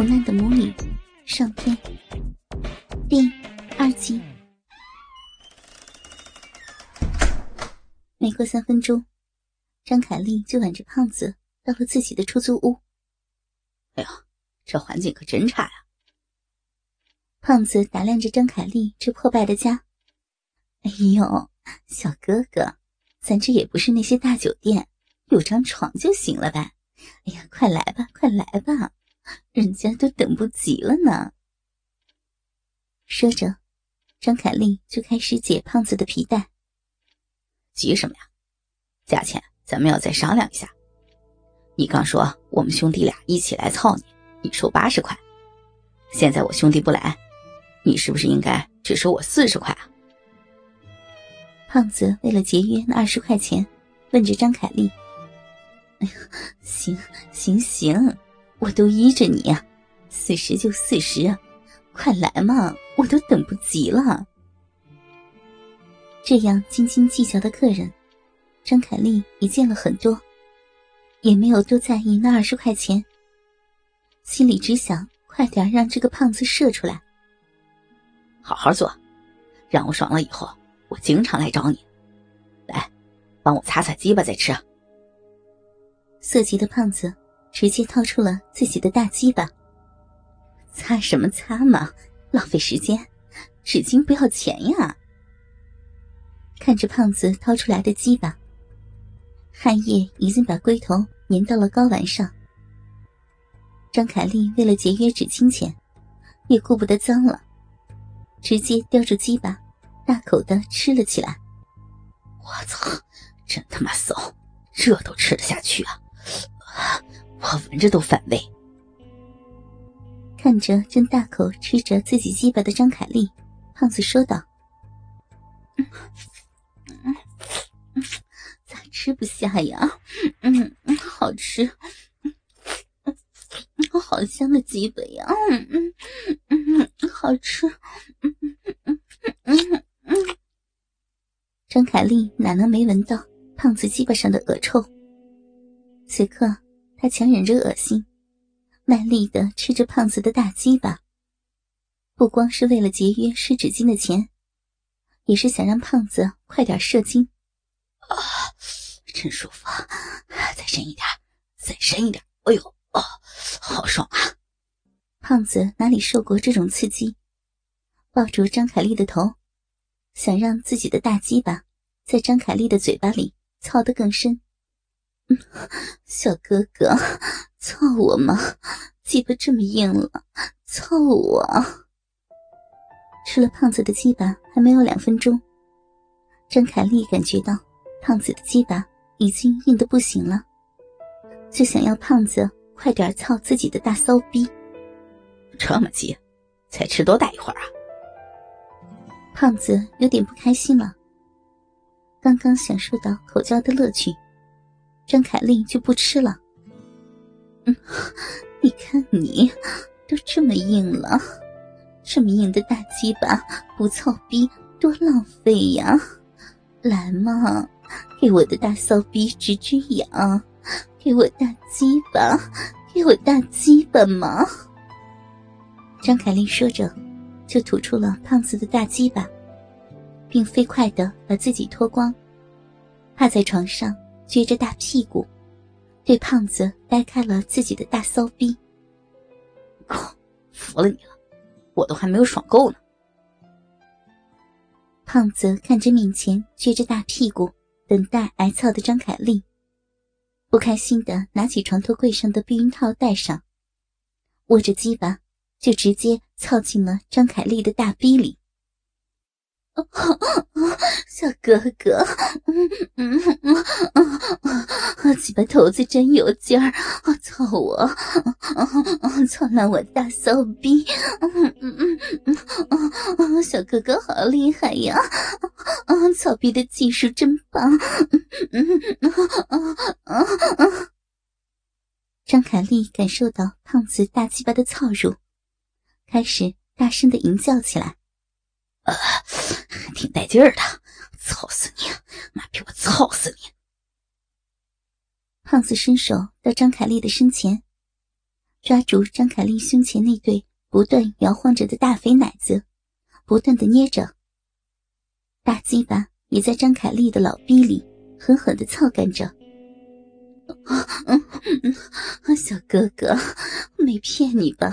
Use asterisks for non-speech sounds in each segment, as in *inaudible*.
苦难的母女上天第二集。没过三分钟，张凯丽就挽着胖子到了自己的出租屋。哎呦，这环境可真差呀！胖子打量着张凯丽这破败的家。哎呦，小哥哥，咱这也不是那些大酒店，有张床就行了呗。哎呀，快来吧，快来吧！人家都等不及了呢。说着，张凯丽就开始解胖子的皮带。急什么呀？价钱咱们要再商量一下。你刚说我们兄弟俩一起来操你，你收八十块。现在我兄弟不来，你是不是应该只收我四十块啊？胖子为了节约那二十块钱，问着张凯丽：“ *laughs* 哎呀，行行行。”我都依着你呀，四十就四十，快来嘛，我都等不及了。这样斤斤计较的客人，张凯丽也见了很多，也没有多在意那二十块钱，心里只想快点让这个胖子射出来。好好做，让我爽了以后，我经常来找你。来，帮我擦擦鸡巴再吃。色急的胖子。直接掏出了自己的大鸡巴，擦什么擦嘛，浪费时间，纸巾不要钱呀！看着胖子掏出来的鸡巴，汗液已经把龟头粘到了睾丸上。张凯丽为了节约纸巾钱，也顾不得脏了，直接叼住鸡巴，大口的吃了起来。我操，真他妈骚，这都吃得下去啊！我闻着都反胃。看着正大口吃着自己鸡巴的张凯丽，胖子说道：“嗯嗯嗯，咋吃不下呀？嗯嗯，好吃，嗯嗯，好香的鸡巴呀！嗯嗯嗯嗯，好吃，嗯嗯嗯嗯嗯。”张凯丽哪能没闻到胖子鸡巴上的恶臭？此刻。他强忍着恶心，卖力的吃着胖子的大鸡巴。不光是为了节约湿纸巾的钱，也是想让胖子快点射精。啊，真舒服！再深一点，再深一点！哎呦，哦，好爽啊！胖子哪里受过这种刺激，抱住张凯丽的头，想让自己的大鸡巴在张凯丽的嘴巴里操得更深。*laughs* 小哥哥，操我吗？鸡巴这么硬了，操我！吃了胖子的鸡巴还没有两分钟，张凯丽感觉到胖子的鸡巴已经硬的不行了，就想要胖子快点操自己的大骚逼。这么急，才吃多大一会儿啊？胖子有点不开心了，刚刚享受到口交的乐趣。张凯丽就不吃了。嗯，你看你都这么硬了，这么硬的大鸡巴不操逼多浪费呀！来嘛，给我的大骚逼止止痒，给我大鸡巴，给我大鸡巴嘛！张凯丽说着，就吐出了胖子的大鸡巴，并飞快的把自己脱光，趴在床上。撅着大屁股，对胖子掰开了自己的大骚逼。靠，服了你了，我都还没有爽够呢。胖子看着面前撅着大屁股等待挨操的张凯丽，不开心的拿起床头柜上的避孕套戴上，握着鸡巴就直接操进了张凯丽的大逼里。*laughs* 小哥哥，嗯嗯嗯嗯，鸡巴头子真有劲儿，操我，操烂我大骚逼，嗯嗯嗯嗯，小哥哥好厉害呀，啊，操逼的技术真棒，嗯嗯嗯嗯嗯。张凯丽感受到胖子大鸡巴的操入，开始大声的吟叫起来。*laughs* 挺带劲儿的，操死你！妈逼，我操死你！胖子伸手到张凯丽的身前，抓住张凯丽胸前那对不断摇晃着的大肥奶子，不断的捏着。大鸡巴也在张凯丽的老逼里狠狠的操干着。*laughs* 小哥哥，没骗你吧？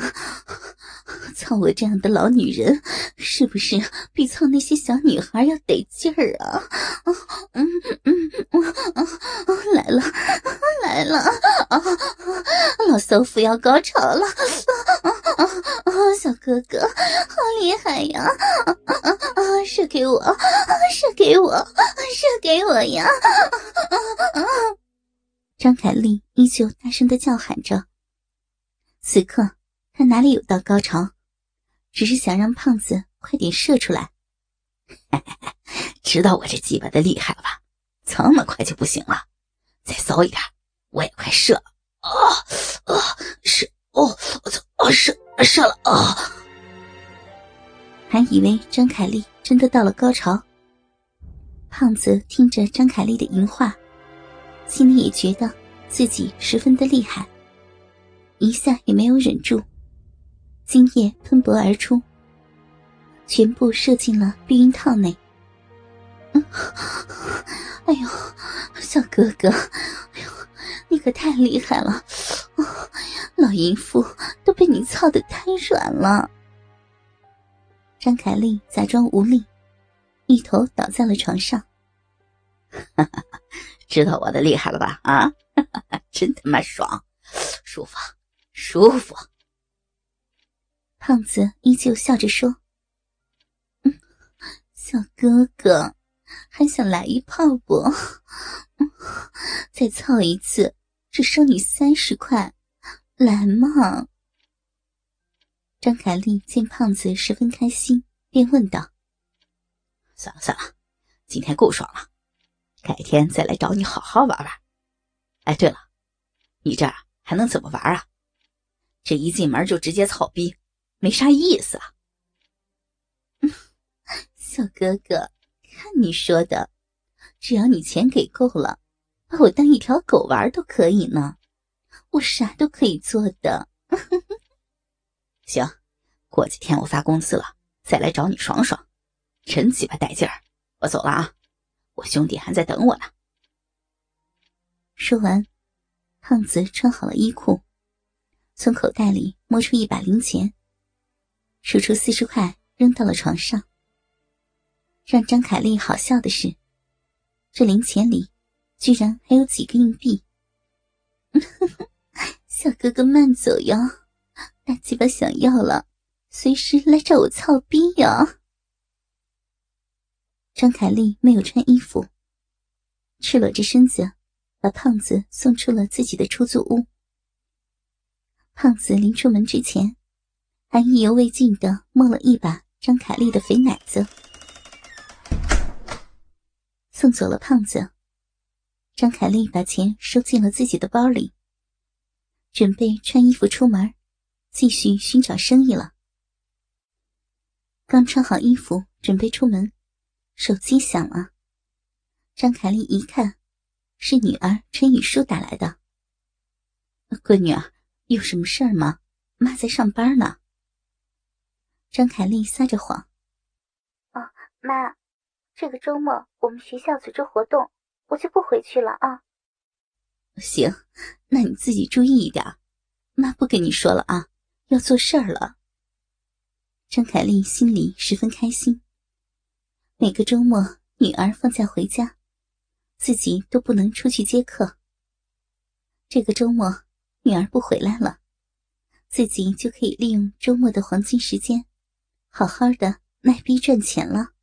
操我这样的老女人，是不是比操那些小女孩要得劲儿啊？嗯嗯嗯，来了 *laughs* 来了啊！老骚妇要高潮了！啊啊啊小哥哥，好厉害呀！啊啊啊射给我，射给我，射给我呀！张凯丽依旧大声的叫喊着。此刻，她哪里有到高潮，只是想让胖子快点射出来。*laughs* 知道我这鸡巴的厉害了吧？这么快就不行了，再骚一点，我也快射了。啊啊！射！哦，我操！啊，射射了啊！还以为张凯丽真的到了高潮。胖子听着张凯丽的淫话。心里也觉得自己十分的厉害，一下也没有忍住，精液喷薄而出，全部射进了避孕套内。*laughs* 哎呦，小哥哥，哎呦，你可太厉害了！老淫妇都被你操的太软了。张凯丽假装无力，一头倒在了床上。*laughs* 知道我的厉害了吧？啊，*laughs* 真他妈爽，舒服，舒服。胖子依旧笑着说：“嗯，小哥哥，还想来一炮不？再操一次，只收你三十块，来嘛！”张凯丽见胖子十分开心，便问道：“算了算了，今天够爽了。”改天再来找你好好玩玩。哎，对了，你这还能怎么玩啊？这一进门就直接操逼，没啥意思啊。小哥哥，看你说的，只要你钱给够了，把我当一条狗玩都可以呢。我啥都可以做的。*laughs* 行，过几天我发工资了，再来找你爽爽，真鸡巴带劲儿。我走了啊。我兄弟还在等我呢。说完，胖子穿好了衣裤，从口袋里摸出一把零钱，数出四十块，扔到了床上。让张凯丽好笑的是，这零钱里居然还有几个硬币。*laughs* 小哥哥慢走哟，大鸡巴想要了，随时来找我操逼呀！张凯丽没有穿衣服，赤裸着身子，把胖子送出了自己的出租屋。胖子临出门之前，还意犹未尽的摸了一把张凯丽的肥奶子。送走了胖子，张凯丽把钱收进了自己的包里，准备穿衣服出门，继续寻找生意了。刚穿好衣服，准备出门。手机响了，张凯丽一看，是女儿陈雨舒打来的。闺女儿，有什么事儿吗？妈在上班呢。张凯丽撒着谎：“哦，妈，这个周末我们学校组织活动，我就不回去了啊。”行，那你自己注意一点，妈不跟你说了啊，要做事儿了。张凯丽心里十分开心。每个周末，女儿放假回家，自己都不能出去接客。这个周末，女儿不回来了，自己就可以利用周末的黄金时间，好好的卖逼赚钱了。